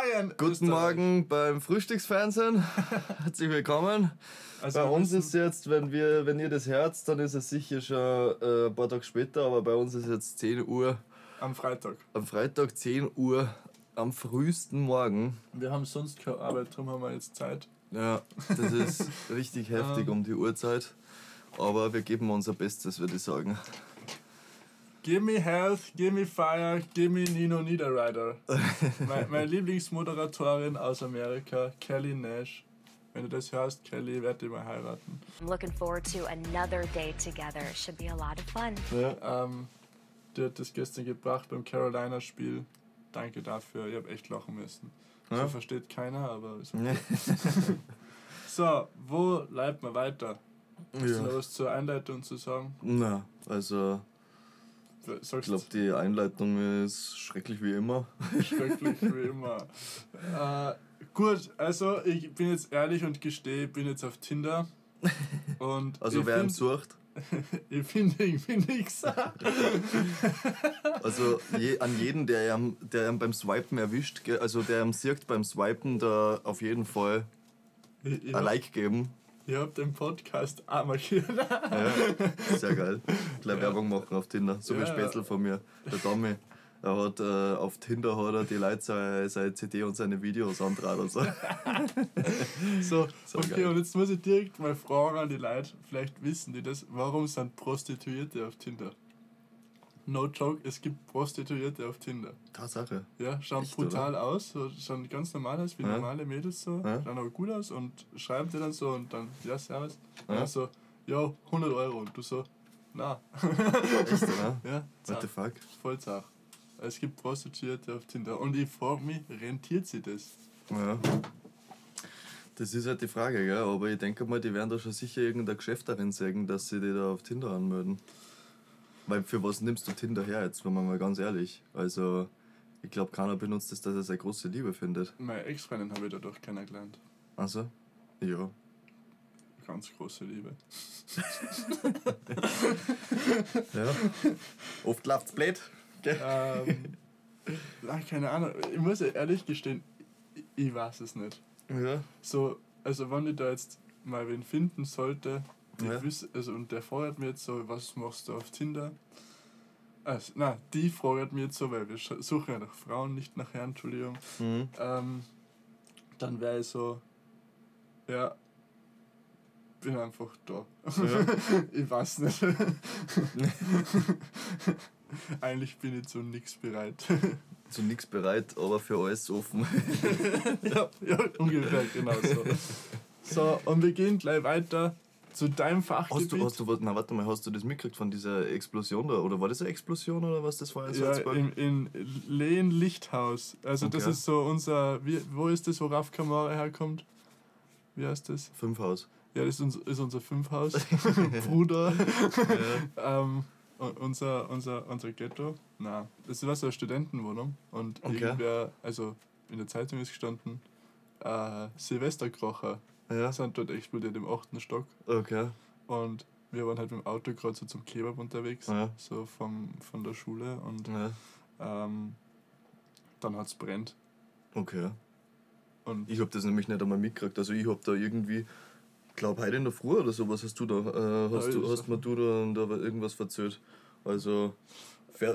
Guten Morgen! Guten Österreich. Morgen beim Frühstücksfernsehen. Herzlich willkommen. Also bei uns ist jetzt, wenn, wir, wenn ihr das hört, dann ist es sicher schon äh, ein paar Tage später, aber bei uns ist jetzt 10 Uhr, Am Freitag. am Freitag 10 Uhr am frühesten Morgen. Wir haben sonst keine Arbeit, darum haben wir jetzt Zeit. Ja, das ist richtig heftig um die Uhrzeit. Aber wir geben unser Bestes, würde ich sagen. Give me health, give me fire, give me Nino Niederreiter. meine, meine Lieblingsmoderatorin aus Amerika, Kelly Nash. Wenn du das hörst, Kelly, werd dich mal heiraten. I'm looking forward to another day together. Should be a lot of fun. Ja. Ähm, die hat das gestern gebracht beim Carolina-Spiel. Danke dafür, ich habe echt lachen müssen. So Ja. versteht keiner, aber ist okay. So, wo bleibt man weiter? Hast du noch ja. was zur Einleitung zu sagen? Na, also ich glaube, die Einleitung ist schrecklich wie immer. schrecklich wie immer. Äh, gut, also ich bin jetzt ehrlich und gestehe, ich bin jetzt auf Tinder. Und Also wer ihn sucht, Ich finde irgendwie nichts. Also je, an jeden, der ihm, der ihm beim Swipen erwischt, also der ihm sieht beim Swipen, da auf jeden Fall Ich, ich ein Like geben. Ich hab den Podcast auch markiert. Ja, sehr geil. Gleich Werbung machen auf Tinder. So wie Ja. Spätzl von mir, der Tommy. Er hat äh, auf Tinder hat er die Leute seine, seine CD und seine Videos antragen. Also. So, So okay, geil. und jetzt muss ich direkt mal fragen an die Leute, vielleicht wissen die das, warum sind Prostituierte auf Tinder? No joke, es gibt Prostituierte auf Tinder. Tatsache. Ja, schauen Echt, brutal aus, so, schauen ganz normal aus, wie Ja. normale Mädels so, Ja. schauen aber gut aus und schreiben dir dann so und dann, ja, servus. Und Ja. dann so, ja, 100 Euro und du so, na, Echt, oder? ja, What zach, the fuck? voll zach. Es gibt Prostituierte auf Tinder und ich frage mich, rentiert sie das? Ja. Das ist halt die Frage, gell? aber ich denke mal, die werden da schon sicher irgendein Geschäft darin sehen, dass sie die da auf Tinder anmelden. Weil für was nimmst du Tinder her jetzt, wenn man mal ganz ehrlich? Also, ich glaube, keiner benutzt es, dass er seine große Liebe findet. Meine Ex-Freundin habe ich dadurch kennengelernt. Also? Ja. Ganz große Liebe. ja. Oft läuft's blöd. ähm, na, keine Ahnung, ich muss ehrlich gestehen, ich, ich weiß es nicht. Ja. So, also wenn ich da jetzt mal wen finden sollte, Ja. wiss, also, und der fragt mir jetzt so, was machst du auf Tinder? Also, na, die fragt mir jetzt so, weil wir suchen ja nach Frauen, nicht nach Herren, Entschuldigung. Mhm. Ähm, dann wäre ich so, ja, bin einfach da. Ja. ich weiß nicht. Eigentlich bin ich zu nichts bereit. Zu nichts bereit, aber für alles offen. ja, ja, ungefähr genau so. So, und wir gehen gleich weiter zu deinem Fachgebiet. Hast du, hast du, na warte mal, hast du das mitgekriegt von dieser Explosion da? Oder war das eine Explosion oder was das war in ja, Salzburg? in, in Lehen-Lichthaus. Also das Okay. ist so unser, wie, wo ist das, wo Raf Kamara herkommt? Wie heißt das? Fünfhaus. Ja, das ist, uns, ist unser Fünfhaus. Bruder. ähm, und unser, unser, unser Ghetto. Na, das war so eine Studentenwohnung. Und Okay. irgendwer, also in der Zeitung ist gestanden, äh, Silvesterkrocher Ja. sind dort explodiert im achten Stock. Okay. Und wir waren halt mit dem Auto gerade so zum Kebab unterwegs, Ja. so vom, von der Schule. Und Ja. ähm, dann hat es brennt. Okay. Und Ich hab das nämlich nicht einmal mitgekriegt. Also ich hab da irgendwie, glaube heute in der Früh oder sowas hast du da, äh, hast, Ja, du, hast mir du da, da irgendwas verzählt. Also,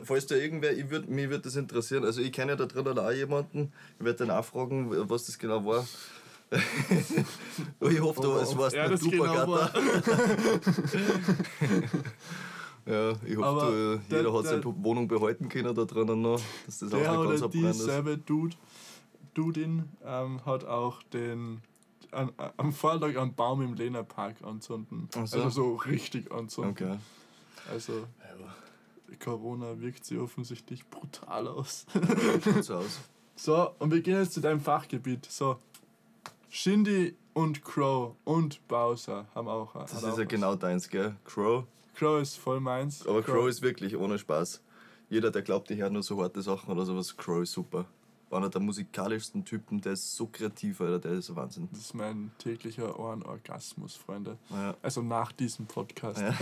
falls da irgendwer, ich würd, mich würde das interessieren. Also ich kenne ja da drin auch jemanden, ich werde dann auch fragen, was das genau war. ich hoffe, du, es warst Ja, nicht genau Bagata. Ja, ich hoffe, Aber du, der- jeder hat der- seine Wohnung behalten können da drinnen noch, dass das auch der nicht ganz oder abbrennt ist. dieselbe Dude, Dudin ähm, hat auch den an, am Vortag einen Baum im Lehner Park anzünden. So. Also so richtig anzünden. Okay. Also Corona wirkt sie offensichtlich brutal aus. So aus. so, und wir gehen jetzt zu deinem Fachgebiet. So, Shindy und Crow und Bowser haben auch. Das ist auch ja was. genau deins, gell? Crow. Crow ist voll meins. Aber Crow ist wirklich ohne Spaß. Jeder, der glaubt, ich höre nur so harte Sachen oder sowas, Crow ist super. Einer der musikalischsten Typen, der ist so kreativ, Alter, der ist Wahnsinn. Das ist mein täglicher Ohrenorgasmus, Freunde. Ja. Also nach diesem Podcast. Ja.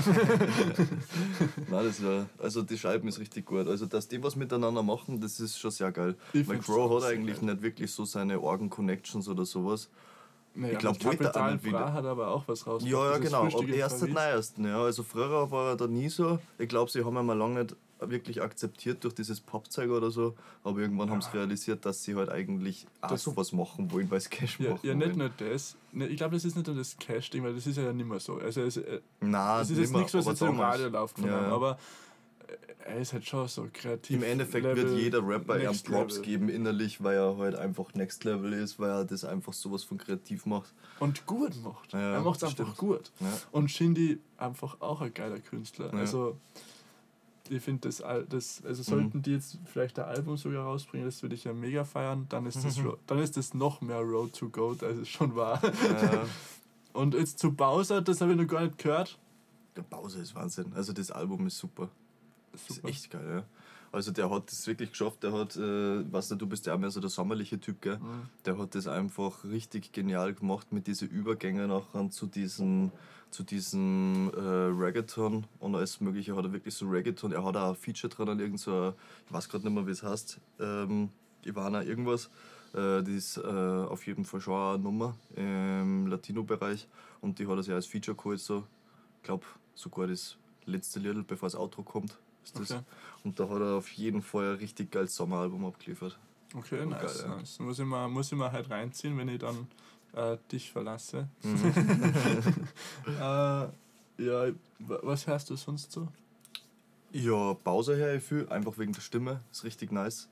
Nein, das war, also die Scheiben ist richtig gut. Also, dass die was miteinander machen, das ist schon sehr geil. Ich Weil Crow hat eigentlich geil. nicht wirklich so seine Organ-Connections oder sowas. Naja, Ich glaub, mit wollte Kapital nicht wieder. Bra hat aber auch was raus. Ja, ja, genau. Erst seit neuesten, ja. Also früher war er da nie so. Ich glaube, sie haben mal lange nicht wirklich akzeptiert durch dieses Popzeug oder so. Aber irgendwann haben sie realisiert, dass sie halt eigentlich auch Das- sowas machen wollen, weil sie Cash Ja, machen ja nicht wollen. nur das. Ne, ich glaube, das ist nicht nur das Cash-Ding, weil das ist ja nicht mehr so. Also es, äh, Nein, es ist jetzt nichts, was jetzt im. Radio läuft von Ja, einem, ja. aber äh, er ist halt schon so kreativ. Im Endeffekt Level, wird jeder Rapper ihm Props Level. geben innerlich, weil er halt einfach Next Level ist, weil er das einfach sowas von kreativ macht. Und gut macht. Ja, er macht es das einfach stimmt. gut. Ja. Und Shindy einfach auch ein geiler Künstler. Ja. Also ich finde das, das, Mhm. also sollten die jetzt vielleicht ein Album sogar rausbringen, das würde ich ja mega feiern, dann ist das, Ro- dann ist das noch mehr Road to Goat, als es schon war. Ja. Und jetzt zu Bowser, das habe ich noch gar nicht gehört. Der Bowser ist Wahnsinn. Also das Album ist super. Das ist Super. echt geil, ja. Also der hat das wirklich geschafft, der hat, äh, weißt du, du bist ja auch mehr so der sommerliche Typ, gell? Mhm. Der hat das einfach richtig genial gemacht mit diesen Übergängen nachher zu diesem, zu diesem äh, Reggaeton und alles mögliche hat er wirklich so Reggaeton. Er hat auch ein Feature dran an irgend so, ich weiß gerade nicht mehr, wie es heißt, ähm, Ivana irgendwas. Äh, die ist äh, auf jeden Fall schon eine Nummer im Latino-Bereich und die hat er sich als Feature geholt. So. Ich glaube sogar das letzte Little, bevor das Outro kommt. Ist das. Okay. Und da hat er auf jeden Fall ein richtig geiles Sommeralbum abgeliefert. Okay, nice, geil, ja. nice. Muss ich mal, muss ich mal halt reinziehen, wenn ich dann äh, dich verlasse. äh, ja, wa- was hörst du sonst so? Ja, Bowser her ich viel, einfach wegen der Stimme, ist richtig nice.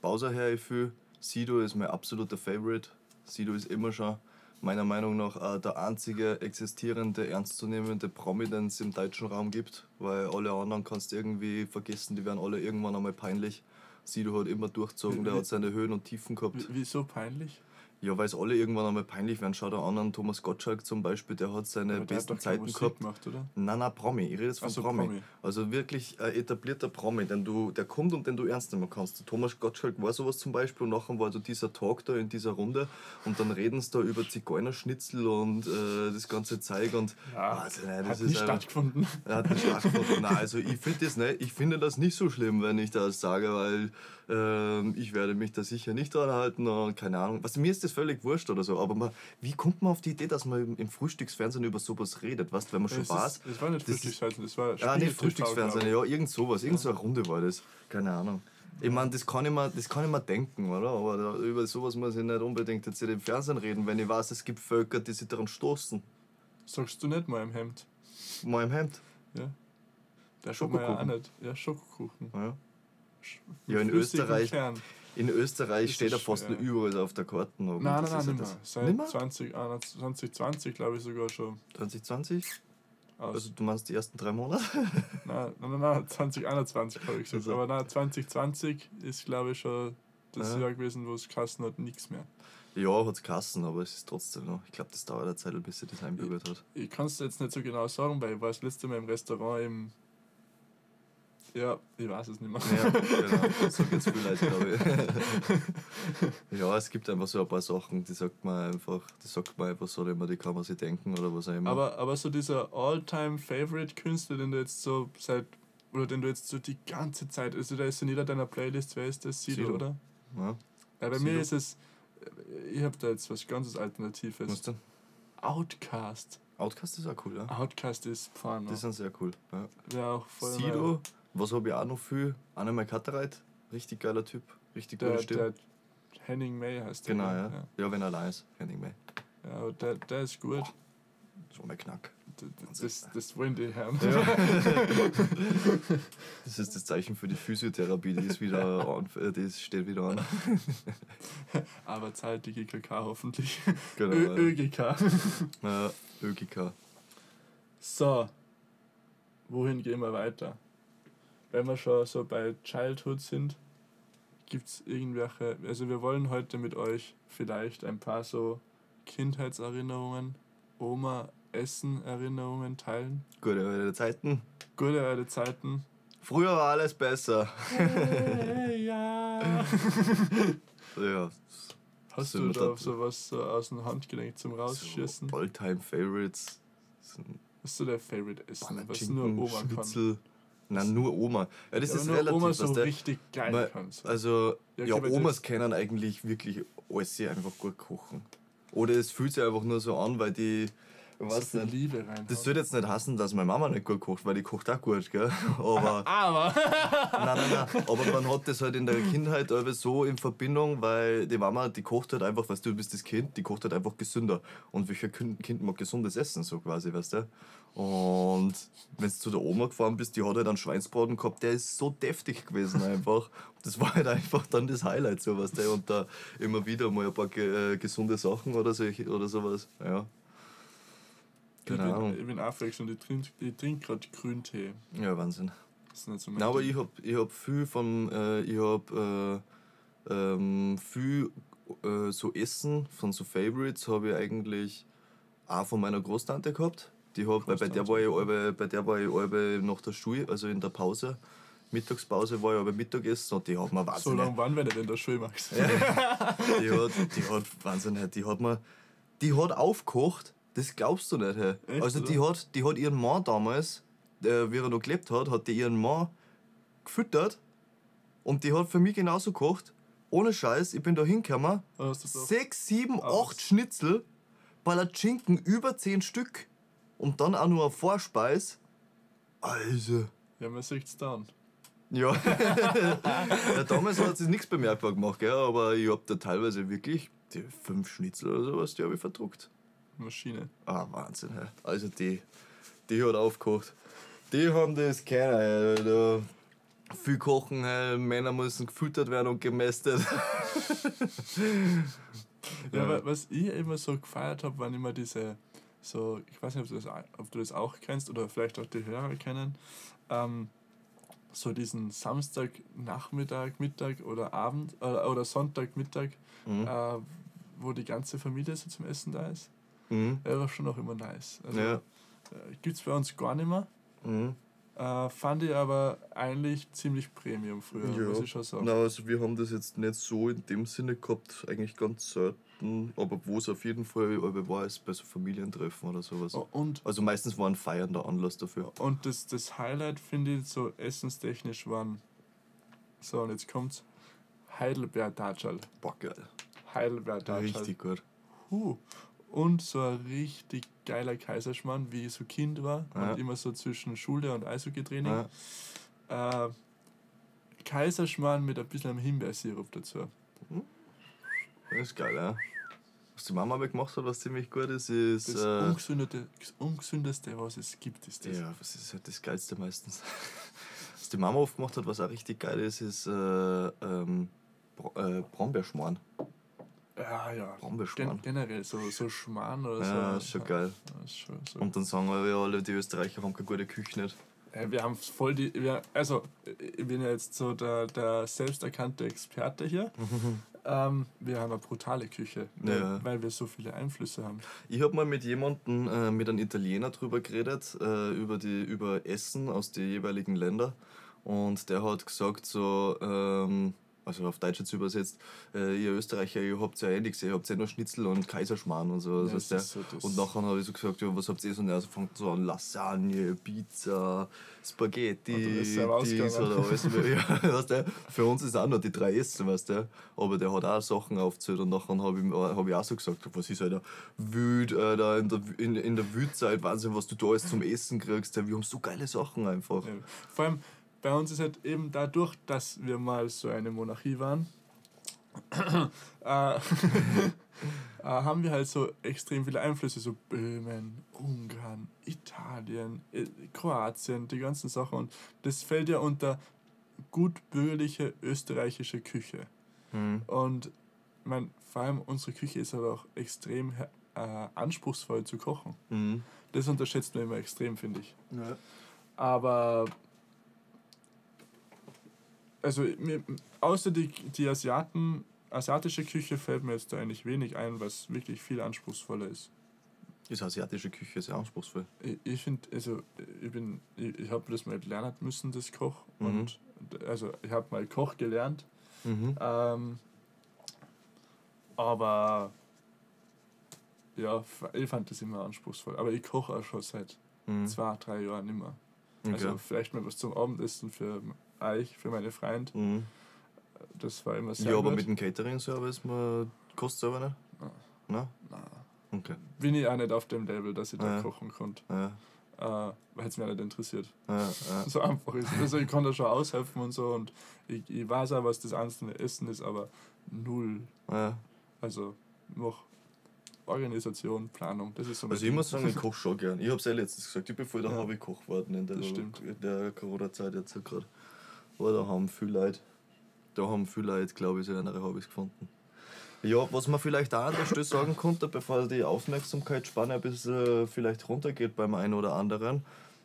Bowser her ich viel, Sido ist mein absoluter Favorite. Sido ist immer schon meiner Meinung nach auch der einzige existierende, ernstzunehmende Prominenz im deutschen Raum gibt, weil alle anderen kannst du irgendwie vergessen, die werden alle irgendwann einmal peinlich. Sido hat immer durchzogen, der hat seine Höhen und Tiefen gehabt. Wieso peinlich? Ja, weil es alle irgendwann einmal peinlich werden. Schau da an, an Thomas Gottschalk zum Beispiel, der hat seine der hat besten keine Zeiten Musik gehabt. gemacht, oder? Nein, nein, Promi. Ich rede jetzt von so, Promi. Promi. Also wirklich ein etablierter Promi, den du, der kommt und den du ernst nehmen kannst. Thomas Gottschalk war sowas zum Beispiel und nachher war so dieser Talk da in dieser Runde und dann reden sie da über Zigeunerschnitzel und äh, das ganze Zeug und also, nein, das hat nicht einfach- stattgefunden. er hat nicht stattgefunden. Nein, also ich finde das nicht, ich finde das nicht so schlimm, wenn ich das sage, weil ähm, ich werde mich da sicher nicht dran halten und keine Ahnung. Was, mir ist das völlig wurscht oder so, aber man, wie kommt man auf die Idee, dass man im, Frühstücksfernsehen über sowas redet, weißt, wenn man schon Es ist- Das war nicht ist- Frühstücksfernsehen, das war Ja, nicht Spiegel TV, Frühstücksfernsehen, ja, irgend sowas, irgend so eine Runde war das. Keine Ahnung. Ich meine, das kann ich mir, das kann ich mir denken, oder? Aber da, über sowas muss ich nicht unbedingt jetzt im Fernsehen reden, wenn ich weiß, es gibt Völker, die sich daran stoßen. Sagst du nicht mal im Hemd? Mal im Hemd. Ja. Der man ja auch Schokokuchen. nicht. Ja, Schokokuchen. Ja. Ja, in Österreich- Kern. In Österreich steht er fast nur überall auf der Karte. Nein, nein, nein, ja das. Seit Nimmer? 20, ah, 2020 glaube ich sogar schon. 2020? Aus. Also du meinst die ersten drei Monate? nein, nein, nein, nein, 2021 habe ich gesagt. Also. Aber nein, 2020 ist glaube ich schon das Ja. Jahr gewesen, wo es Kassen hat, nichts mehr. ja, hat es Kassen, aber es ist trotzdem noch. Ich glaube, das dauert eine Zeit, bis sich das einbürgert hat. Ich kann es jetzt nicht so genau sagen, weil ich war das letzte Mal im Restaurant im. Ja, ich weiß es nicht mehr. Ja, genau. So geht's viel Leute, glaube ich. ja, es gibt einfach so ein paar Sachen, die sagt man einfach, die sagt man einfach so, immer, die kann man sich denken oder was auch immer. Aber, aber so dieser All-Time-Favorite-Künstler, den du jetzt so seit. Oder den du jetzt so die ganze Zeit. Also, der ist in jeder deiner Playlist, wer ist das? Sido, Sido. oder? ja, Ja, bei Sido. mir ist es. Ich habe da jetzt was ganz Alternatives. was denn? Outcast. Outcast ist auch cool, ja. Outcast ist Pfanne. Die sind sehr cool. Ja. Wäre auch voll Sido, was habe ich auch noch viel? Anna Kattereit, richtig geiler Typ, richtig Der, gute Stimme. der Henning May heißt der. genau, gell? ja. ja. wenn er allein ist, Henning May. Ja, aber der, der ist gut. So mein Knack. D- d- Das, das wollen die Herren. Das ist das Zeichen für die Physiotherapie, die ist wieder an, äh, die steht wieder an. Aber zahlt die GKK hoffentlich. Genau. Ö ja. ÖGK. Ja, ÖGK. So, wohin gehen wir weiter? Wenn wir schon so bei Childhood sind, gibt es irgendwelche, also wir wollen heute mit euch vielleicht ein paar so Kindheitserinnerungen, Oma, Essen Erinnerungen teilen. Gute alte Zeiten. Gute alte Zeiten. Früher war alles besser. Hey, ja. Ja. Hast du da sowas so aus dem Handgelenk zum Rausschießen? So Alltime Favorites. Was ist so der Favorite Essen, was nur Oma kann? Nein, nur Oma. Ja, das Ja, ist nur relativ. Oma so der- richtig geil Weil- kann. So. Also, Ja, ja, Omas können eigentlich wirklich alles einfach gut kochen. Oder es fühlt sich einfach nur so an, weil die. So viel nicht. Liebe rein. Das soll jetzt nicht heißen, dass meine Mama nicht gut kocht, weil die kocht auch gut, gell? Aber. Aber nein, nein, nein. Aber man hat das halt in der Kindheit so in Verbindung, weil die Mama, die kocht halt einfach, weißt du, du bist das Kind, die kocht halt einfach gesünder. Und welcher Kind Kind mag gesundes Essen, so quasi, weißt du? Und wenn du zu der Oma gefahren bist, die hat halt einen Schweinsbraten gehabt, der ist so deftig gewesen einfach. Das war halt einfach dann das Highlight, so weißt du? Und da immer wieder mal ein paar äh, gesunde Sachen oder, solche, oder sowas. Ja. Ich Keine bin, Ahnung. ich bin aufgewachsen und ich trinke ich trink gerade Grüntee. Ja, Wahnsinn. Das ist nicht so mein Nein, aber ich hab, ich hab viel von, äh, ich hab äh, ähm, viel äh, so Essen von so Favorites habe ich eigentlich auch von meiner Großtante gehabt. Die hab, weil bei der war ich alle, bei der war ich alle nach der Schule, also in der Pause, Mittagspause war ich aber Mittagessen und die hat mir So wahnsinnig, lange waren wir nicht in der Schule, Max. die hat, die hat wahnsinnig, die hat mir, die hat aufgekocht, das glaubst du nicht, hey. Echt, Also die oder? hat, die hat ihren Mann damals, äh, wie er noch gelebt hat, hat die ihren Mann gefüttert und die hat für mich genauso gekocht. Ohne Scheiß, ich bin da hingekommen, doch- sechs, sieben, Aus. acht Schnitzel, Palatschinken über zehn Stück und dann auch nur eine Vorspeis. Also. Ja, man sieht es dann. Ja. ja damals hat sich nichts bemerkbar gemacht, gell? aber ich hab da teilweise wirklich die fünf Schnitzel oder sowas, die habe ich verdruckt. Maschine. Ah, Wahnsinn, hey. Also die, die hat aufgekocht. Die haben das keiner, da viel kochen, hey. Männer müssen gefüttert werden und gemästet. Ja, Ja. wa- was ich immer so gefeiert habe, waren immer diese, so, ich weiß nicht, ob du das, ob du das auch kennst oder vielleicht auch die Hörer kennen, ähm, so diesen Samstag, Nachmittag, Mittag oder Abend äh, oder Sonntag, Mittag, Mhm. äh, wo die ganze Familie so zum Essen da ist. Mhm. Ja, war schon auch immer nice. Also, Ja. äh, Gibt es bei uns gar nicht mehr. Mhm. Äh, fand ich aber eigentlich ziemlich Premium früher, muss ich schon sagen. Na, also wir haben das jetzt nicht so in dem Sinne gehabt, eigentlich ganz selten, aber wo es auf jeden Fall war, ist bei so Familientreffen oder sowas. Oh, Und Also meistens war ein feiernder Anlass dafür. Und das, das Highlight, finde ich, so essenstechnisch waren. So, und jetzt kommt's. Heidelbeer Datschal. Boah, geil. Heidelbeer Datschal. Richtig gut. Huh. Und so ein richtig geiler Kaiserschmarrn, wie ich so Kind war. Ja. Und immer so zwischen Schule und Eishockey-Training. Ja. Äh, Kaiserschmarrn mit ein bisschen Himbeersirup dazu. Das ist geil, ja. Was die Mama aber gemacht hat, was ziemlich gut ist, ist. Das äh, ungesündeste, das ungesündeste, was es gibt, ist das. ja, was ist halt das Geilste meistens? Was die Mama oft gemacht hat, was auch richtig geil ist, ist äh, ähm, Bra äh, Brombeerschmarrn. Ja, ja. Brombeerschmarrn. Gen generell, so, so Schmarrn oder so. Ja, ist schon geil. Ja, ist schon so. Und dann sagen wir ja alle, die Österreicher haben keine gute Küche nicht. Ja, wir haben voll die. Wir, also, ich bin ja jetzt so der, der selbsterkannte Experte hier. ähm, wir haben eine brutale Küche, weil, Ja. weil wir so viele Einflüsse haben. Ich habe mal mit jemandem, äh, mit einem Italiener drüber geredet, äh, über, die, über Essen aus den jeweiligen Ländern. Und der hat gesagt, so, ähm, also auf Deutsch jetzt übersetzt, äh, ihr Österreicher, ihr habt ja eh nichts, ihr habt ja nur Schnitzel und Kaiserschmarrn und so. Ja, ist so und nachher habe ich so gesagt, ja, was habt ihr so? Und er fängt so an, Lasagne, Pizza, Spaghetti, dies oder alles. ja, weißt du, für uns ist auch nur die drei Essen, weißt du. Aber der hat auch Sachen aufgezählt und nachher habe ich, hab ich auch so gesagt, was ist Alter, Wüt, Alter, in der, in, in der Wützeit, Wahnsinn, was du da alles zum Essen kriegst. Ja, wir haben so geile Sachen einfach. Ja. Vor allem bei uns ist halt eben dadurch, dass wir mal so eine Monarchie waren, äh, äh, haben wir halt so extrem viele Einflüsse, so Böhmen, Ungarn, Italien, äh, Kroatien, die ganzen Sachen. Und das fällt ja unter gut bürgerliche österreichische Küche. Mhm. Und mein, vor allem unsere Küche ist halt auch extrem äh, anspruchsvoll zu kochen. Mhm. Das unterschätzt man immer extrem, finde ich. Ja. Aber also mir, außer die, die Asiaten, asiatische Küche fällt mir jetzt da eigentlich wenig ein, was wirklich viel anspruchsvoller ist. Ist asiatische Küche sehr anspruchsvoll. Ich, ich finde, also ich bin, ich, ich habe das mal lernen müssen, das Koch. Mhm. Und also ich habe mal Koch gelernt. Mhm. Ähm, Aber ja, ich fand das immer anspruchsvoll. Aber ich koche auch schon seit Mhm. zwei, drei Jahren immer. Okay. Also vielleicht mal was zum Abendessen für euch, für meine Freunde. mhm. Das war immer sehr Ja, aber gut. mit dem Catering-Service man kostet selber nicht? Nein. Nein? Nein. Okay. Bin ich auch nicht auf dem Level, dass ich da Ja. kochen konnte. Ja, Äh, weil es mich auch nicht interessiert. ja. So einfach ist. Also ich kann da schon aushelfen und so und ich, ich weiß auch, was das einzelne Essen ist, aber null. Also noch Organisation, Planung, das ist so Also ich muss sagen, ich koche schon gern. Ich habe es ja letztens gesagt, ich bin voll der Ja. Hobby-Koch geworden in der, Das stimmt. in der Corona-Zeit jetzt gerade. Aber da haben viele Leute, da haben viele Leute, glaube ich, so andere Hobbys gefunden. Ja, was man vielleicht auch an der Stelle sagen konnte, bevor die Aufmerksamkeitsspanne ein bisschen vielleicht runtergeht beim einen oder anderen,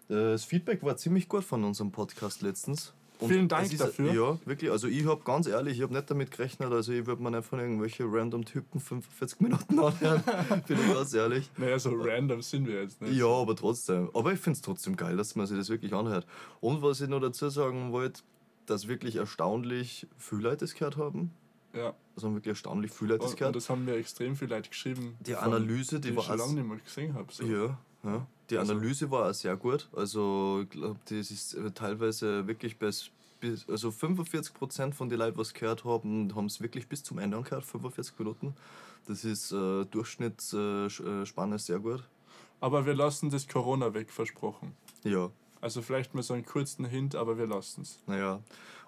äh, das Feedback war ziemlich gut von unserem Podcast letztens. Vielen Dank ist- dafür. Ja, wirklich. Also ich habe ganz ehrlich, ich habe nicht damit gerechnet, also ich würde mir nicht von irgendwelchen random Typen 45 Minuten anhören. Bin ich ganz ehrlich. Naja, so random sind wir jetzt nicht. Ja, aber trotzdem. Aber ich finde es trotzdem geil, dass man sich das wirklich anhört. Und was ich noch dazu sagen wollte, dass wirklich erstaunlich viele Leute das gehört haben. ja. Also haben wirklich erstaunlich viele Leute das Und, und gehört. das haben mir extrem viele Leute geschrieben. Die Analyse, die die war ich schon lange nicht mehr gesehen habe. So. Ja, ja. Die Also- Analyse war auch sehr gut. Also ich glaube, das ist äh, teilweise wirklich bis, bis also 45% von den Leuten, was gehört haben, haben es wirklich bis zum Ende angehört, 45 Minuten. Das ist äh, Durchschnittsspanne äh, Spanne sehr gut. Aber wir lassen das Corona weg, versprochen. Ja, Also vielleicht mal so einen kurzen Hint, aber wir lassen es. Naja.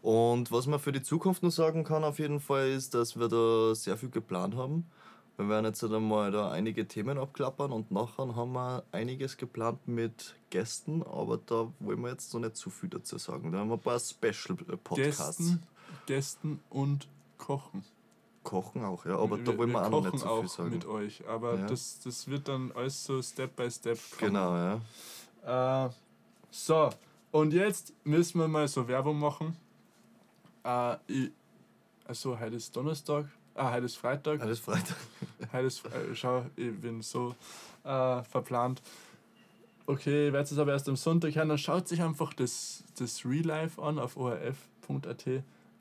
Und was man für die Zukunft noch sagen kann, auf jeden Fall, ist, dass wir da sehr viel geplant haben. Wir werden jetzt halt einmal da einige Themen abklappern und nachher haben wir einiges geplant mit Gästen, aber da wollen wir jetzt noch nicht zu viel dazu sagen. Da haben wir ein paar Special-Podcasts. Gästen, Gästen und Kochen. Kochen auch, ja, aber da wollen wir, auch noch nicht kochen zu viel auch sagen. mit euch. Aber Ja. das, das wird dann alles so Step by Step kommen. Genau, ja. Äh, so, und jetzt müssen wir mal so Werbung machen. Äh, ich, also, heute ist Donnerstag. Ah, heute ist Freitag. Alles Freitag. Heute ist, äh, schau, ich bin so äh, verplant. Okay, ich werde es aber erst am Sonntag hören. Dann schaut sich einfach das, das Real Life an auf orf.at.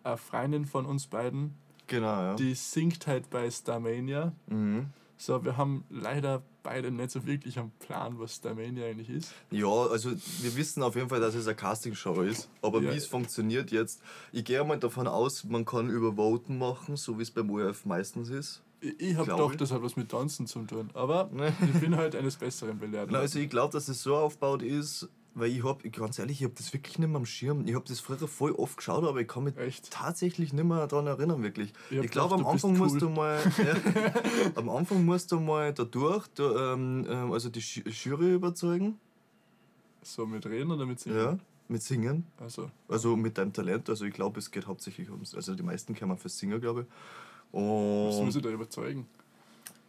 Eine Freundin von uns beiden, Genau, ja. die singt halt bei Starmania. Mhm. So, wir haben leider beide nicht so wirklich am Plan, was Starmania eigentlich ist. Ja, also wir wissen auf jeden Fall, dass es eine Castingshow ist. Aber Ja. wie es funktioniert jetzt, ich gehe mal davon aus, man kann über Voten machen, so wie es beim ORF meistens ist. Ich, ich habe ich. das hat was mit Tanzen zu tun. Aber ich bin halt eines Besseren belehrt. Also ich glaube, dass es so aufgebaut ist, weil ich habe, ganz ehrlich, ich habe das wirklich nicht mehr am Schirm. Ich habe das früher voll oft geschaut, aber ich kann mich Echt? tatsächlich nicht mehr daran erinnern, wirklich. Ich Ich, glaube, am du Anfang musst cool. du mal, ja, am Anfang musst du mal da durch, da, ähm, ähm, also die Ju- Jury überzeugen, So mit Reden oder mit Singen? ja, mit Singen. Also, Also mit deinem Talent, also ich glaube, es geht hauptsächlich ums, also die meisten kennen fürs Singen, glaube ich. was muss Und ich da überzeugen?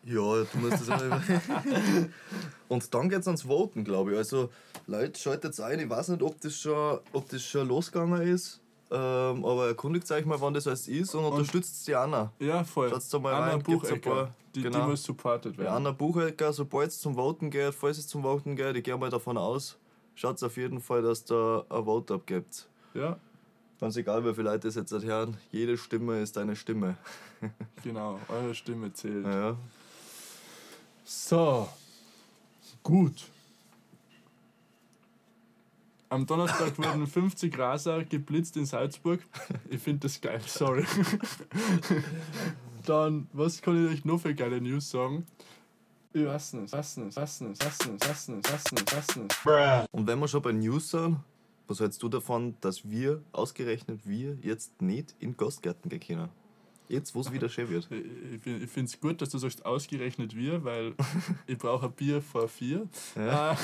Ja, du musst das über Und dann geht es ans Voten, glaube ich. Also Leute, schaltet ein, ich weiß nicht, ob das schon, ob das schon losgegangen ist, ähm, aber erkundigt euch mal, wann das alles ist und, unterstützt die Anna. Ja, voll. Schaut's da mal Anna rein, Buchecker. paar- Die, genau. die muss supported Die werden. Anna Buchecker, sobald es zum Voten geht, falls es zum Voten geht, ich gehe mal davon aus, schaut auf jeden Fall, dass da ein Vote abgibt. Ja, Ganz egal, wie viele Leute das jetzt hören, jede Stimme ist eine Stimme. genau. Eure Stimme zählt. Ja. So, gut. Am Donnerstag wurden 50 Raser geblitzt in Salzburg. Ich finde das geil, sorry. Dann, was kann ich euch noch für geile News sagen? Ich weiß nicht, weiß nicht, weiß nicht, weiß nicht, weiß nicht, weiß nicht, weiß nicht. Und wenn wir schon bei News sind, was hältst du davon, dass wir, ausgerechnet wir, jetzt nicht in Gastgärten gehen können? Jetzt, wo es wieder schön wird. Ich, ich finde es gut, dass du sagst, ausgerechnet wir, weil ich brauche ein Bier vor vier. Ja.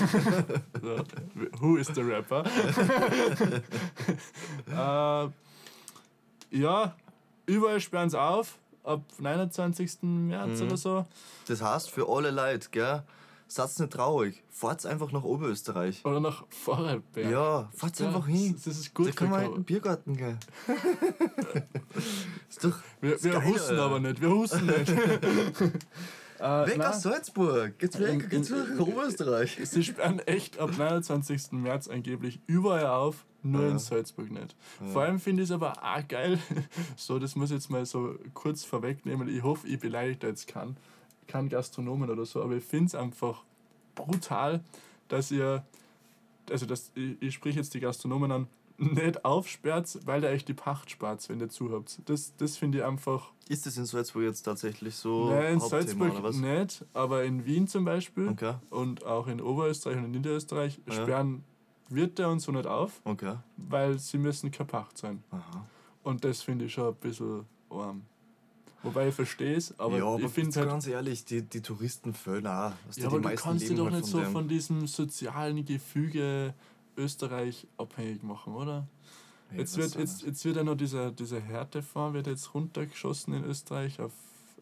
So, who is the rapper? äh, ja, überall sperren sie auf, ab 29. März Mhm. oder so. Das heißt, für alle Leute, gell, seid nicht traurig. Fahrt einfach nach Oberösterreich. Oder nach Vorarlberg. Ja, fahrt Ja, einfach hin. Das ist Da gut. kann man in den Biergarten gehen. ist doch, wir wir geil, husten aber nicht, wir husten nicht. Äh, Weg nein. aus Salzburg! Geht's weg, In- geht's in- nach Oberösterreich! Sie sperren echt ab 29. März angeblich überall auf, nur Ja. in Salzburg nicht. Vor allem finde ich es aber auch geil, so das muss ich jetzt mal so kurz vorwegnehmen, ich hoffe, ich beleidige da jetzt keinen, keinen Gastronomen oder so, aber ich finde es einfach brutal, dass ihr, also dass, ich, ich sprich jetzt die Gastronomen an, nicht aufsperrt, weil ihr euch die Pacht spart, wenn ihr zuhabt. Das, das finde ich einfach Ist das in Salzburg jetzt tatsächlich so Nein, in Hauptthema, Salzburg oder was? nicht, aber in Wien zum Beispiel Okay, und auch in Oberösterreich und in Niederösterreich Ja. sperren Wirte und so nicht auf, okay. weil sie müssen keine Pacht sein. Aha. Und das finde ich schon ein bisschen arm. Wobei ich verstehe es, aber ja, ich finde halt. ganz ehrlich, die, die Touristen fehlen auch. Weißt Ja, aber du kannst dich doch halt nicht so dem. von diesem sozialen Gefüge Österreich abhängig machen, oder? Ich Jetzt wird, jetzt, jetzt wird ja noch dieser, dieser Härtefonds wird jetzt runtergeschossen in Österreich auf,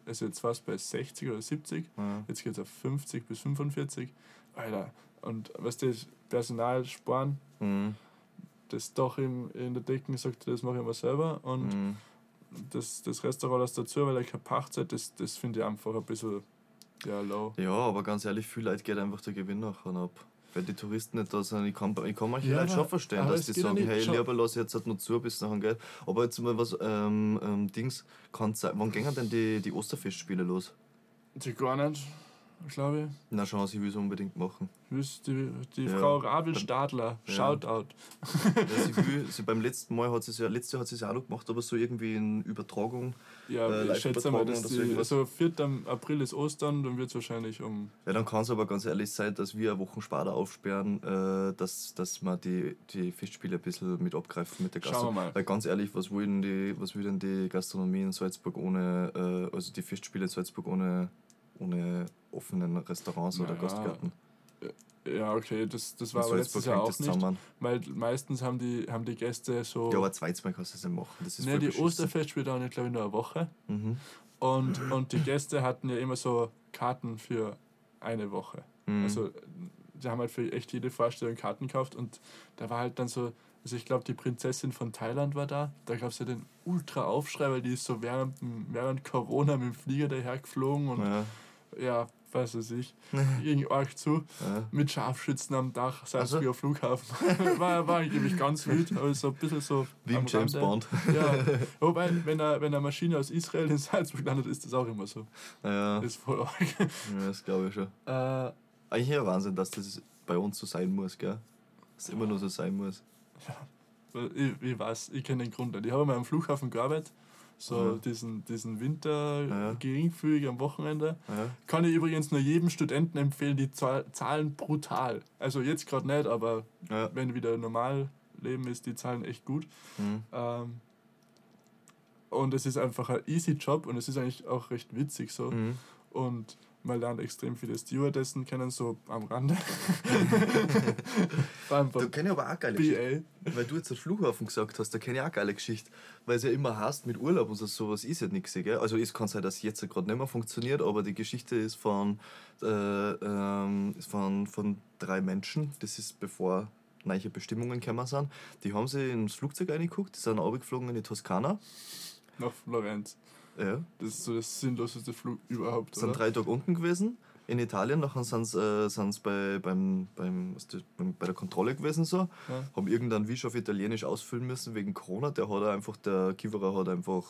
also jetzt war es bei 60 oder 70, Ja. jetzt geht es auf 50 bis 45. Alter, und was das Personal sparen, Mhm. das doch im, in der Decken sagt, das mache ich mal selber und Mhm. Das, das Restaurant lässt dazu, weil er keine Pacht hat, das, das finde ich einfach ein bisschen ja, low. Ja, aber ganz ehrlich, viel Leute geht einfach der Gewinn nachher ab. Weil die Touristen nicht da sind. Ich kann, ich kann manche Ja, Leute schon verstehen, dass die sagen, hey, lieber lass ich jetzt halt noch zu, bis nachher geht. Aber jetzt mal was, ähm, ähm, Dings, kann sein. Wann gehen denn die, die Osterfestspiele los? Die gar nicht, glaube ich. Na, schauen Sie, will es unbedingt machen. Die, die Ja. Frau Rabel Stadler, Ja. Shoutout. Ja, sie will, sie beim letzten Mal hat sie es ja, letztes Jahr hat sie es ja auch noch gemacht, aber so irgendwie in Übertragung. Ja, Äh, ich schätze mal, dass so die, also 4. April ist Ostern, dann wird es wahrscheinlich um. Ja, dann kann es aber ganz ehrlich sein, dass wir eine Woche später aufsperren, äh, dass, dass wir die, die Festspiele ein bisschen mit abgreifen mit der Schauen wir Gastronomie. mal. Weil ganz ehrlich, was will denn die, was will denn die Gastronomie in Salzburg ohne, äh, also die Festspiele in Salzburg ohne, ohne offenen Restaurants oder Naja, Gastgärten? Ja, okay, das, das war aber letztes Jahr auch nicht. Weil meistens haben die, haben die Gäste so. Ja, aber zweites Mal kannst du das nicht machen. Das ist ne, die. Osterfestspiele dauern, glaube ich, nur eine Woche. Mhm. Und, und die Gäste hatten ja immer so Karten für eine Woche. Mhm. Also die haben halt für echt jede Vorstellung Karten gekauft und da war halt dann so, also ich glaube die Prinzessin von Thailand war da, da gab es ja den ultra Aufschrei, weil die ist so während, während Corona mit dem Flieger dahergeflogen und ja, ja, weiß was ich, irgendwie arg zu, ja. mit Scharfschützen am Dach, Also? Salzburger Flughafen. war, war eigentlich ganz wild, aber so ein bisschen so Wie im am James. Bond. Ja, wobei, wenn eine, wenn eine Maschine aus Israel in Salzburg landet, ist das auch immer so. Ja, Ist voll arg. ja das glaube ich schon. Äh, Eigentlich ein Wahnsinn, dass das bei uns so sein muss, gell? Dass es immer nur so sein muss. Ich, ich weiß, ich kenne den Grund nicht. Ich habe mal am Flughafen gearbeitet, so Ja. diesen, diesen Winter Ja. geringfügig am Wochenende. Ja. Kann ich übrigens nur jedem Studenten empfehlen, die Zahl- zahlen brutal. Also jetzt gerade nicht, aber Ja. wenn wieder normal Leben ist, die zahlen echt gut. Mhm. Ähm, und es ist einfach ein easy Job und es ist eigentlich auch recht witzig so. Mhm. Und man lernt extrem viele Stewardessen kennen, so am Rande. Da kenne ich aber auch geile Geschichten. BA. Weil du jetzt den Flughafen gesagt hast, da kenne ich auch geile Geschichte. Weil es ja immer heißt, mit Urlaub und so, sowas ist ja nichts. Gell? Also es kann sein, dass jetzt gerade nicht mehr funktioniert, aber die Geschichte ist von, äh, ähm, ist von, von drei Menschen. Das ist bevor neue Bestimmungen gekommen sind. Die haben sich ins Flugzeug reingeguckt, die sind runtergeflogen in die Toskana. nach Florenz. Ja. Das ist so das sinnloseste Flug überhaupt. sind Oder? drei Tage unten gewesen in Italien, nachher sind sie äh, sind's bei, beim, beim, das, beim, bei der Kontrolle gewesen so, Ja. haben irgendeinen Wisch auf Italienisch ausfüllen müssen wegen Corona, der hat einfach, der Kiewerer hat einfach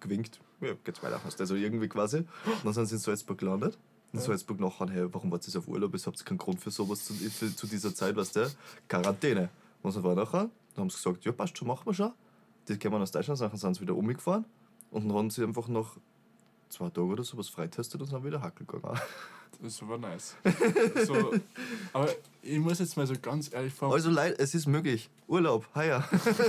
gewinkt, ja, geht's weiter, hast also irgendwie quasi. Und dann sind sie in Salzburg gelandet. In Ja. Salzburg nachher, hey, warum wart ihr auf Urlaub? Ihr habt keinen Grund für sowas zu, für, zu dieser Zeit, weißt du? Quarantäne. Und so war nachher, dann haben sie gesagt, ja passt schon, machen wir schon. Die kommen aus Deutschland, nachher sind sie wieder umgefahren und dann haben sie einfach nach zwei Tagen oder sowas freitestet und sind wieder hackel gegangen. Das war nice. so, aber ich muss jetzt mal so ganz ehrlich fragen, Also Leute, es ist möglich. Urlaub, heuer.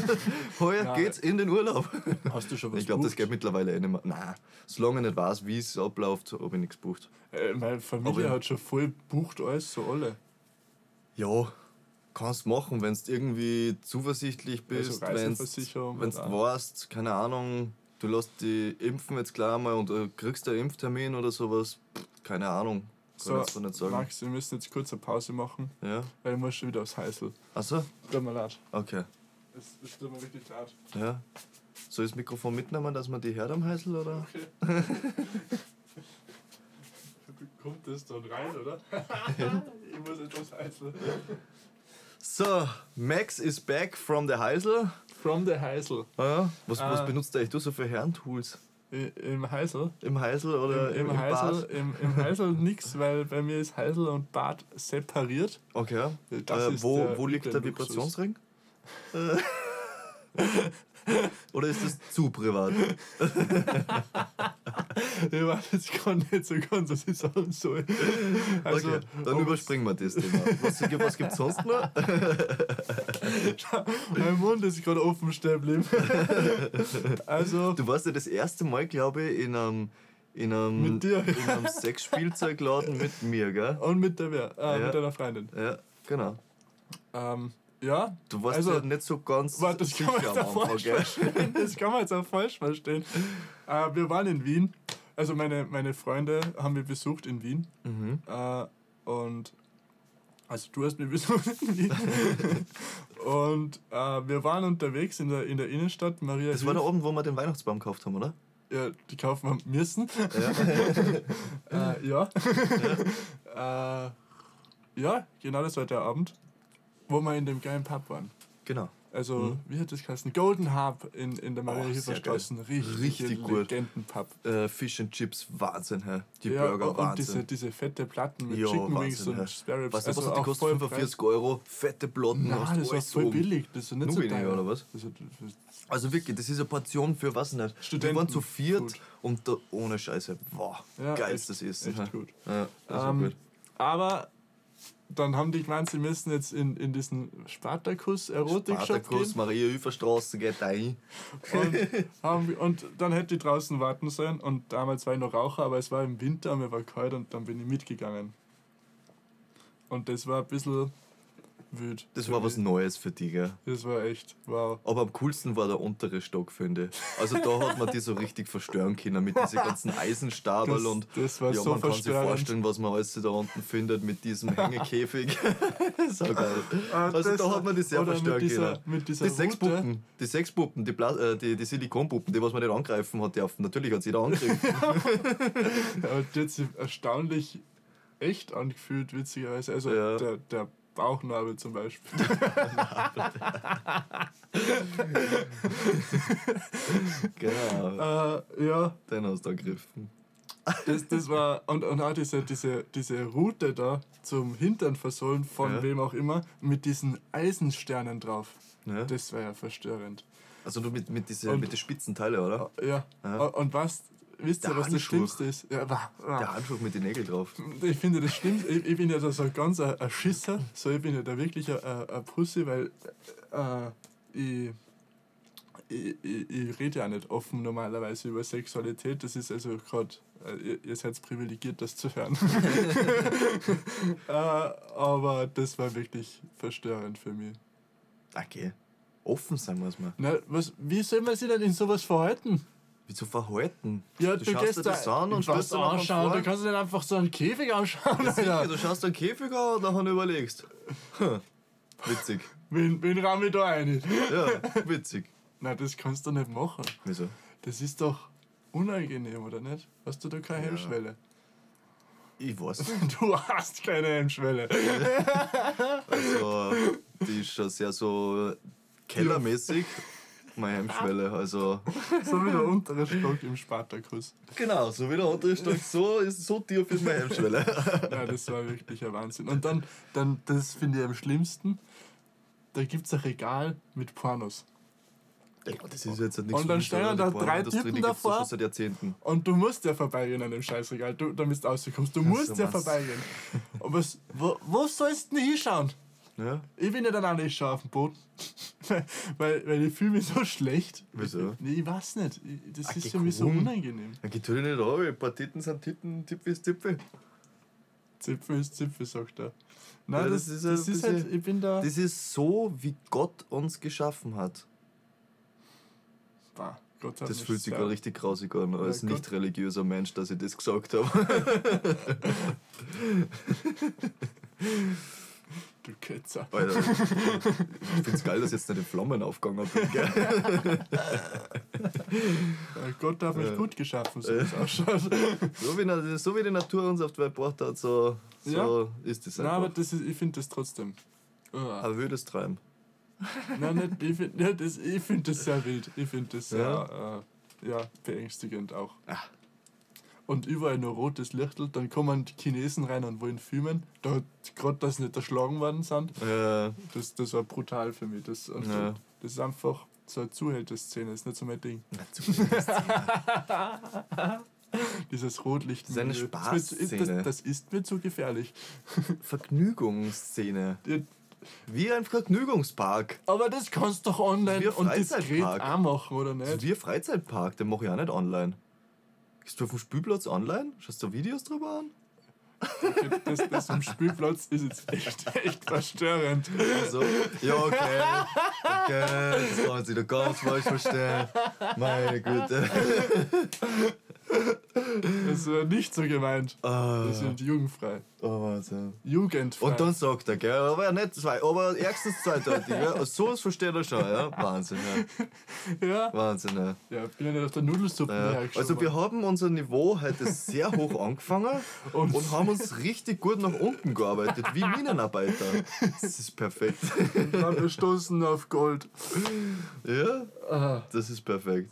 heuer Nein. geht's in den Urlaub. hast du schon was Ich glaube, das geht mittlerweile eh nicht mehr. Nein, solange ich nicht weiß, wie es abläuft, habe ich nichts gebucht. Äh, meine Familie Aber- hat schon voll bucht alles, so alle. Ja, kannst machen, wenn du irgendwie zuversichtlich Also bist, wenn Reiseversicherung du weißt, keine Ahnung, du lässt die impfen jetzt klar mal und äh, kriegst einen Impftermin oder sowas. Pff, keine Ahnung. Kann So, nicht sagen. Max, wir müssen jetzt kurz eine Pause machen, Ja. weil ich muss schon wieder aufs Heißel. Achso? Tut mir leid. Okay. Es, es tut mir wirklich leid. Ja. Soll ich das Mikrofon mitnehmen, dass man die hört am Heißel, oder? Okay. kommt das dann rein, oder? ich muss etwas heißeln. So, Max is back from the Heisel. From the Heisel. Ja, was, was Ah. benutzt eigentlich du so für Herrentools? Im Heisel? Im Heisel oder Im, im, Heisel, im, Im Heisel nix, weil bei mir ist Heisel und Bad separiert. Okay. Das äh, ist wo, der wo liegt der Luxus. Vibrationsring? Oder ist das zu privat? Ich weiß jetzt gerade nicht so ganz, was ich sagen soll. Also, okay, dann überspringen wir das Thema. Was, was gibt es sonst noch? Mein Mund ist gerade offen stehen geblieben. Also, Du warst ja das erste Mal, glaube ich, in einem, in einem, Mit dir. in einem Sexspielzeugladen mit mir, gell? und mit der äh, Ja. mit deiner Freundin. Ja, genau. Ähm, ja, Du warst Also, ja nicht so ganz Warte, das kann man sicher jetzt am auch Anfang, falsch gell? verstehen. Das kann man jetzt auch falsch verstehen. Äh, wir waren in Wien. Also meine, meine Freunde haben wir besucht in Wien. Mhm. Äh, und also du hast mich besucht in Wien. und äh, wir waren unterwegs in der, in der Innenstadt. Maria Das war Hilf. Abend, wo wir den Weihnachtsbaum gekauft haben, oder? ja, die kaufen wir müssen. Ja. äh, ja. äh, ja, genau das war der Abend, wo wir in dem geilen Pub waren. genau. Also, wie hat das geheißen? Golden Harp in, in der Maria-Hilfer sehr geil. Straße. Richtig, Richtig gut. Legendenpub. Äh, Fish and Chips, Wahnsinn, hä? Die Ja, Burger, und diese, Wahnsinn. diese fette Platten mit Ja, Chicken Wings und? Spare Ribs. Weißt du, also die kostet? voll 45 Euro, fette Platten. Du das war voll so. billig. Das ist nicht Nur so teuer. oder was? Das ist, das ist, Also wirklich, das ist eine Portion für was nicht. Wir waren zu viert Studentenfood. und da ohne Scheiße. Wow, Ja, geilstes echt- Essen. echt hä? gut. Ja, das ähm, gut. aber dann haben die gemeint, sie müssen jetzt in, in diesen Spartakus Erotik-Shop Spartakus, gehen. Maria-Hilfer-Straße geht rein. Und, haben, und dann hätte ich draußen warten sollen. Und damals war ich noch Raucher, aber es war im Winter, mir war kalt und dann bin ich mitgegangen. Und das war ein bisschen wild. Das war was. Neues für dich, gell? Das war echt, wow. Aber am coolsten war der untere Stock, finde ich. Also da hat man die so richtig verstören können mit diesen ganzen Eisenstapel Das- und das war ja, so man kann sich vorstellen, was man alles da unten findet mit diesem Hängekäfig. so geil. Ah, Also da hat man die sehr verstören können. mit dieser die sechs. Puppen, die sechs Puppen, die, Pla äh, die, die Silikonpuppen, die was man nicht angreifen hat dürfen. Natürlich hat sie da angegriffen. Aber die hat sich erstaunlich echt angefühlt, witzigerweise. Also Ja. der, der Bauchnabel zum Beispiel. genau, äh, ja, den hast du angegriffen. das, das war. Und, und auch diese, diese, diese Route da zum Hintern versohlen, von Ja. wem auch immer, mit diesen Eisensternen drauf. Ja? Das war ja verstörend. Also du mit, mit, diese, Und- mit den spitzen Teile, oder? Ja. Ja. Und was, wisst ihr, was das. Schlimmste ist? Ja, wa- wa- Der Handschuh mit den Nägeln drauf. Ich finde das stimmt. Ich, ich bin ja da so ganz ein, ein Schisser. So, ich bin ja da wirklich ein, ein, ein Pussy, weil äh, ich, ich, ich, ich rede ja nicht offen normalerweise über Sexualität. Das ist also gerade, ihr, ihr seid privilegiert, das zu hören. äh, aber das war wirklich verstörend für mich. Okay. Offen sein muss man. Na, was, wie soll man sich denn in sowas verhalten? Wieso verhalten? Ja, du, schaust dir das an und stellst dir anschauen. Du kannst nicht einfach so einen Käfig anschauen. Sicher, Alter. du schaust einen Käfig an und nachher überlegst. Hm, Witzig. Wen, wen ramm ich da rein? Ja, witzig. Nein, das kannst du nicht machen. Wieso? Das ist doch unangenehm, oder nicht? Hast du da keine Hemmschwelle? Ich weiß. Du hast keine Hemmschwelle. Also, die ist schon sehr so kellermäßig. Meine Hemmschwelle. Also, So wie der untere Stock im Spartakus. genau, so wie der andere Stock, so, ist, so tief ist meine Hemmschwelle. Ja, das war wirklich ein Wahnsinn. Und dann, dann das finde ich am schlimmsten, da gibt es ein Regal mit Pornos. Ja, das ist jetzt nichts Und dann stehen da Die drei Typen davor. schon seit Jahrzehnten. Und du musst ja vorbeigehen an dem Scheißregal, du, damit du rauskommst. Du musst ja was. vorbeigehen. Aber was, wo, wo sollst du denn hinschauen? Ja? Ich bin ja dann auch nicht schon auf dem Boden. weil, weil ich fühle mich so schlecht. Wieso? Nee, ich weiß nicht. Ich, das Ach, ist für mich so unangenehm. Dann geht nicht an, ein paar Titten sind Titten, Tippe ist Tippe. Zipfel ist Zipfel, sagt er. Nein, Ja, das, das das, ist ein ist, bisschen- halt, ich bin da. Das ist so, wie Gott uns geschaffen hat. Bah, Gott hat Das fühlt sich gerade richtig grausig an, als Gott. nicht religiöser Mensch, dass ich das gesagt habe. Du Ketzer. Alter, ich find's geil, dass jetzt nicht in Flammen aufgegangen gell? Äh, Gott hat mich gut geschaffen, so wie es ausschaut. So wie, so wie die Natur uns auf die Welt gebracht hat, so, so Ja. ist es Nein, aber einfach. das ist, ich finde das trotzdem. Uh, Ein wildes Treiben. nein, nicht, ich finde ja, das, ich find das sehr wild. Ich finde das sehr äh, ja, beängstigend auch. Ah. Und überall nur rotes Lichtel, dann kommen die Chinesen rein und wollen filmen. Da gerade, dass sie nicht erschlagen worden sind. Ja, Das, das war brutal für mich. Das, und Ja. das ist einfach so eine Zuhälterszene, das ist nicht so mein Ding. Dieses Rotlicht. Das ist eine Das, Spaßszene. das, das ist mir zu gefährlich. Vergnügungsszene. Wie ein Vergnügungspark. Aber das kannst du doch online Wir und diskret auch machen, oder nicht? wie ein Freizeitpark, den mache ich auch nicht online. Gehst du auf dem Spielplatz online? Schaust du Videos drüber an? Das, das am Spielplatz ist jetzt echt, echt verstörend. Also, ja, okay. Okay, das kann man sich da ganz falsch verstehen. Meine Güte. Das war nicht so gemeint. Ah, Wir sind jugendfrei. oh, Wahnsinn. Jugendfrei. Und dann sagt er, gell, aber ja nicht zwei, aber ärgstens zweideutig, ja. So was versteht er schon, ja. Wahnsinn, ja. ja, Wahnsinn, ja. ja, bin ja nicht auf der Nudelsuppe Ja. Also wir haben unser Niveau heute sehr hoch angefangen Und- und, haben uns richtig gut nach unten gearbeitet, wie Minenarbeiter. Das ist perfekt. dann wir stoßen auf Gold. Ja, Ah, das ist perfekt.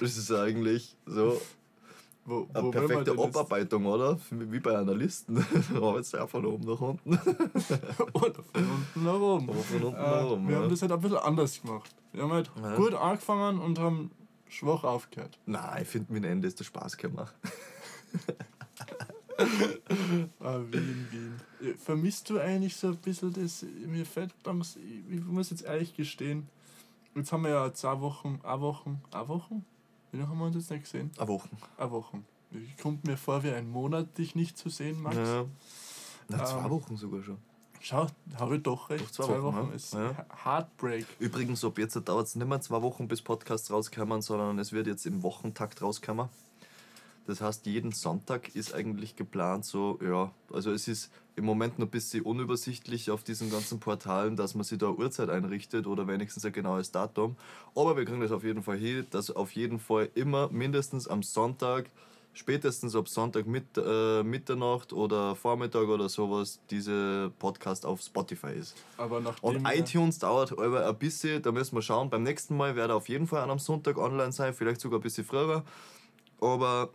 Das ist eigentlich so wo, eine wo wir perfekte? Abarbeitung, oder? Wie bei Analysten. Auch von oben nach unten. Oder von unten nach oben. Aber von unten Äh, nach oben. wir ja. haben das halt ein bisschen anders gemacht. Wir haben halt Ja. gut angefangen und haben schwach aufgehört. Nein, ich finde, dem Ende ist der Spaß gemacht. Ah, Wien, Wien. Vermisst du eigentlich so ein bisschen das? Mir fällt damals, ich muss jetzt ehrlich gestehen, jetzt haben wir ja zwei Wochen, eine Wochen, eine Wochen? Wie lange haben wir uns jetzt nicht gesehen? Eine Woche. Eine Wochen. Ich kommt mir vor wie ein Monat, dich nicht zu sehen, Max. Ja. Na, zwei Ähm, Wochen sogar schon. Schau, habe ich doch recht. Doch, zwei Wochen, ja. ist Ja. Heartbreak. Übrigens, ab jetzt dauert es nicht mehr zwei Wochen, bis Podcasts rauskommen, sondern es wird jetzt im Wochentakt rauskommen. Das heißt, jeden Sonntag ist eigentlich geplant so, ja, also es ist im Moment noch ein bisschen unübersichtlich auf diesen ganzen Portalen, dass man sich da eine Uhrzeit einrichtet oder wenigstens ein genaues Datum. Aber wir kriegen das auf jeden Fall hin, dass auf jeden Fall immer mindestens am Sonntag, spätestens ab Sonntag mit, äh, Mitternacht oder Vormittag oder sowas, diese Podcast auf Spotify ist. Aber Und wir- iTunes dauert aber ein bisschen, da müssen wir schauen. Beim nächsten Mal wird er auf jeden Fall an am Sonntag online sein, vielleicht sogar ein bisschen früher. Aber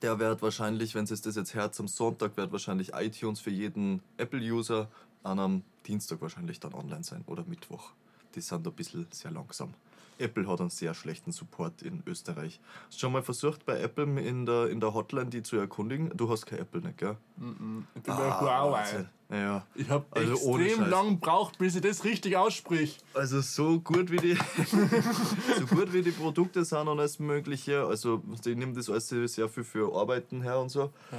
der wird wahrscheinlich, wenn es das jetzt hört, am Sonntag wird wahrscheinlich iTunes für jeden Apple-User an am Dienstag wahrscheinlich dann online sein oder Mittwoch. Die sind ein bisschen sehr langsam. Apple hat einen sehr schlechten Support in Österreich. Hast du schon mal versucht, bei Apple in der, in der Hotline die zu erkundigen? Du hast kein Apple, nicht, gell? Mhm. Ich bin bei Huawei. Ja. Ich habe Also extrem lang gebraucht, bis ich das richtig aussprich. Also so gut wie die so gut wie die Produkte sind und alles mögliche, also ich nehme das alles sehr viel für Arbeiten her und so. Ja.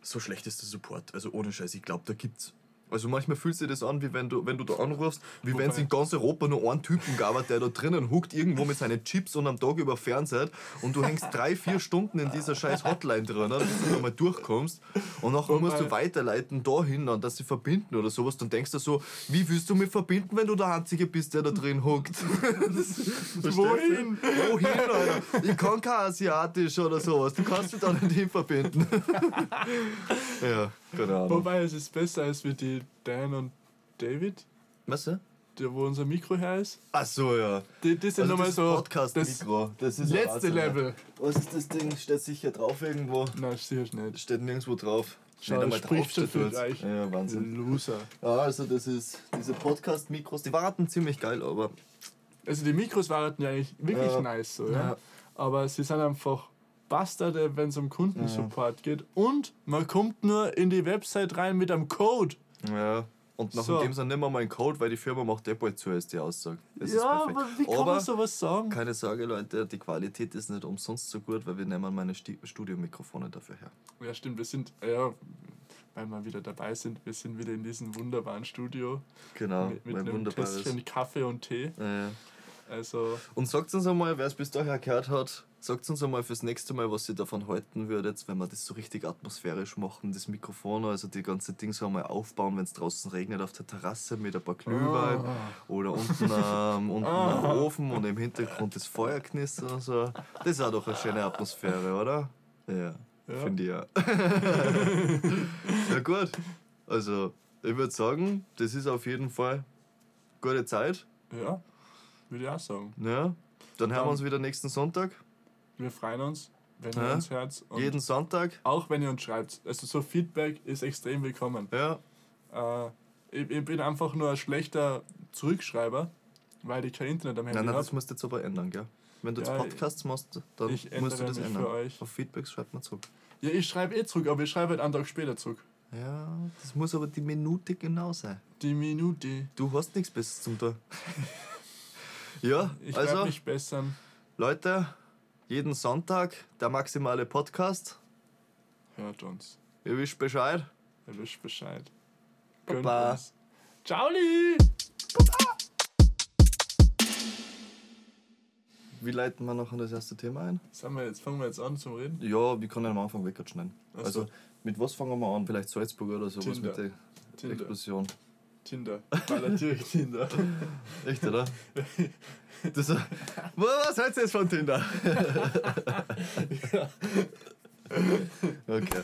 So schlecht ist der Support, also ohne Scheiß, ich glaube, da gibt's also manchmal fühlt sich das an, wie wenn du, wenn du da anrufst, wie wenn es in ganz Europa nur einen Typen gab, der da drinnen huckt irgendwo mit seinen Chips und am Tag über Fernsehen und du hängst drei, vier Stunden in dieser scheiß Hotline drin, bis du mal durchkommst und nachher musst du weiterleiten dahin, dann, dass sie verbinden oder sowas. Dann denkst du so, wie willst du mich verbinden, wenn du der Einzige bist, der da drin huckt? Wohin? Wohin, Alter? Ich kann kein Asiatisch oder sowas. Du kannst mich da nicht hin verbinden. ja, keine Ahnung. Wobei es ist besser als wie die Dan und David, Was? ja? der, wo unser Mikro her ist. Ach so, ja. Die, die sind Also nochmal das so. Podcast-Mikro. Das ist letzte Wahnsinn, ja. Level. Was ist das Ding? Steht sicher drauf irgendwo? Nein, sicher nicht. Steht nirgendwo drauf. Schau, Nicht einmal das spricht schon steht für dort. euch. Ja, Wahnsinn. Loser. Ja, also das ist diese Podcast-Mikros, die warten ziemlich geil, aber Also die Mikros waren ja eigentlich wirklich Ja. nice so, ja. Ja. Aber sie sind einfach Bastarde, wenn es um Kundensupport geht. Und man kommt nur in die Website rein mit einem Code. ja. Und nach So. dem sind nicht mehr mal ein Code, weil die Firma macht eh bald zu, ist die Aussage. Das ist ja, perfekt. aber wie kann aber man sowas sagen? keine Sorge, Leute, die Qualität ist nicht umsonst so gut, weil wir nehmen meine Sti- Studiomikrofone dafür her. Ja, stimmt, wir sind, ja, weil wir wieder dabei sind, wir sind wieder in diesem wunderbaren Studio Genau, mit, mit mein einem. Tässchen Kaffee und Tee. Äh, Also, Und sagt uns einmal, wer es bis daher gehört hat, sagt uns einmal fürs nächste Mal, was ihr davon halten würdet, wenn wir das so richtig atmosphärisch machen, das Mikrofon, also die ganze Ding so einmal aufbauen, wenn es draußen regnet auf der Terrasse mit ein paar Glühwein oder unten, ähm, unten am Ofen und im Hintergrund das Feuer knistert und so. Das ist auch doch eine schöne Atmosphäre, oder? Ja, Ja. finde ich ja. ja gut, also ich würde sagen, das ist auf jeden Fall gute Zeit. ja, würde ich auch sagen. Ja, dann hören wir uns wieder nächsten Sonntag. Wir freuen uns, wenn ihr Ja. uns hört. Und Jeden Sonntag. auch wenn ihr uns schreibt. Also, so Feedback ist extrem willkommen. Ja, Äh, ich, ich bin einfach nur ein schlechter Zurückschreiber, weil ich kein Internet am nein, Handy nein, das habe. musst du jetzt aber ändern, gell? Wenn du jetzt Ja, Podcasts machst, dann musst du das ändern. für euch. Auf Feedbacks schreibt man zurück. Ja, ich schreibe eh zurück, aber ich schreibe halt einen Tag später zurück. Ja, das muss aber die Minute genau sein. Die Minute. Du hast nichts Besseres zum tun. ja, Ich also werde mich bessern. Leute, jeden Sonntag der maximale Podcast. Hört uns. Ihr wisst Bescheid. Ihr wisst Bescheid. Baba. uns. Ciao, Li! Wie leiten wir noch an das erste Thema ein? Sagen wir jetzt, fangen wir jetzt an zum Reden. Ja, wir können am Anfang wegschneiden. Ach so. Also, mit was fangen wir an? Vielleicht Salzburg oder sowas Tinder. mit der Tinder. Explosion. Tinder. Baller Tinder. Echt, oder? Das, was hältst du jetzt von Tinder? okay.